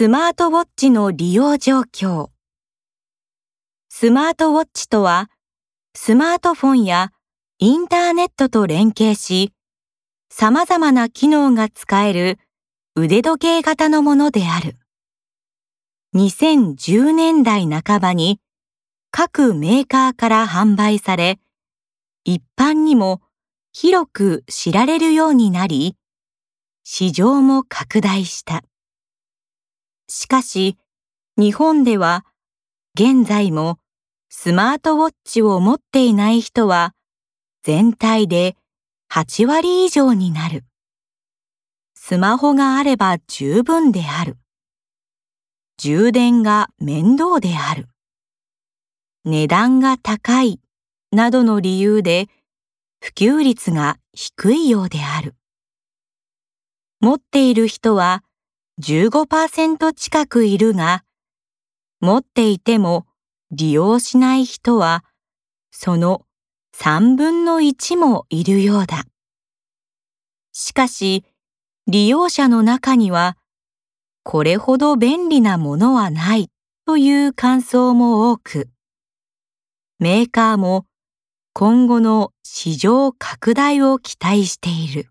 スマートウォッチの利用状況。スマートウォッチとは、スマートフォンやインターネットと連携し、様々な機能が使える腕時計型のものである。2010年代半ばに各メーカーから販売され、一般にも広く知られるようになり、市場も拡大した。しかし、日本では現在もスマートウォッチを持っていない人は全体で8割以上になる。スマホがあれば十分である。充電が面倒である。値段が高いなどの理由で普及率が低いようである。持っている人は15%近くいるが、持っていても利用しない人はその3分の1もいるようだ。しかし、利用者の中には、これほど便利なものはないという感想も多く、メーカーも今後の市場拡大を期待している。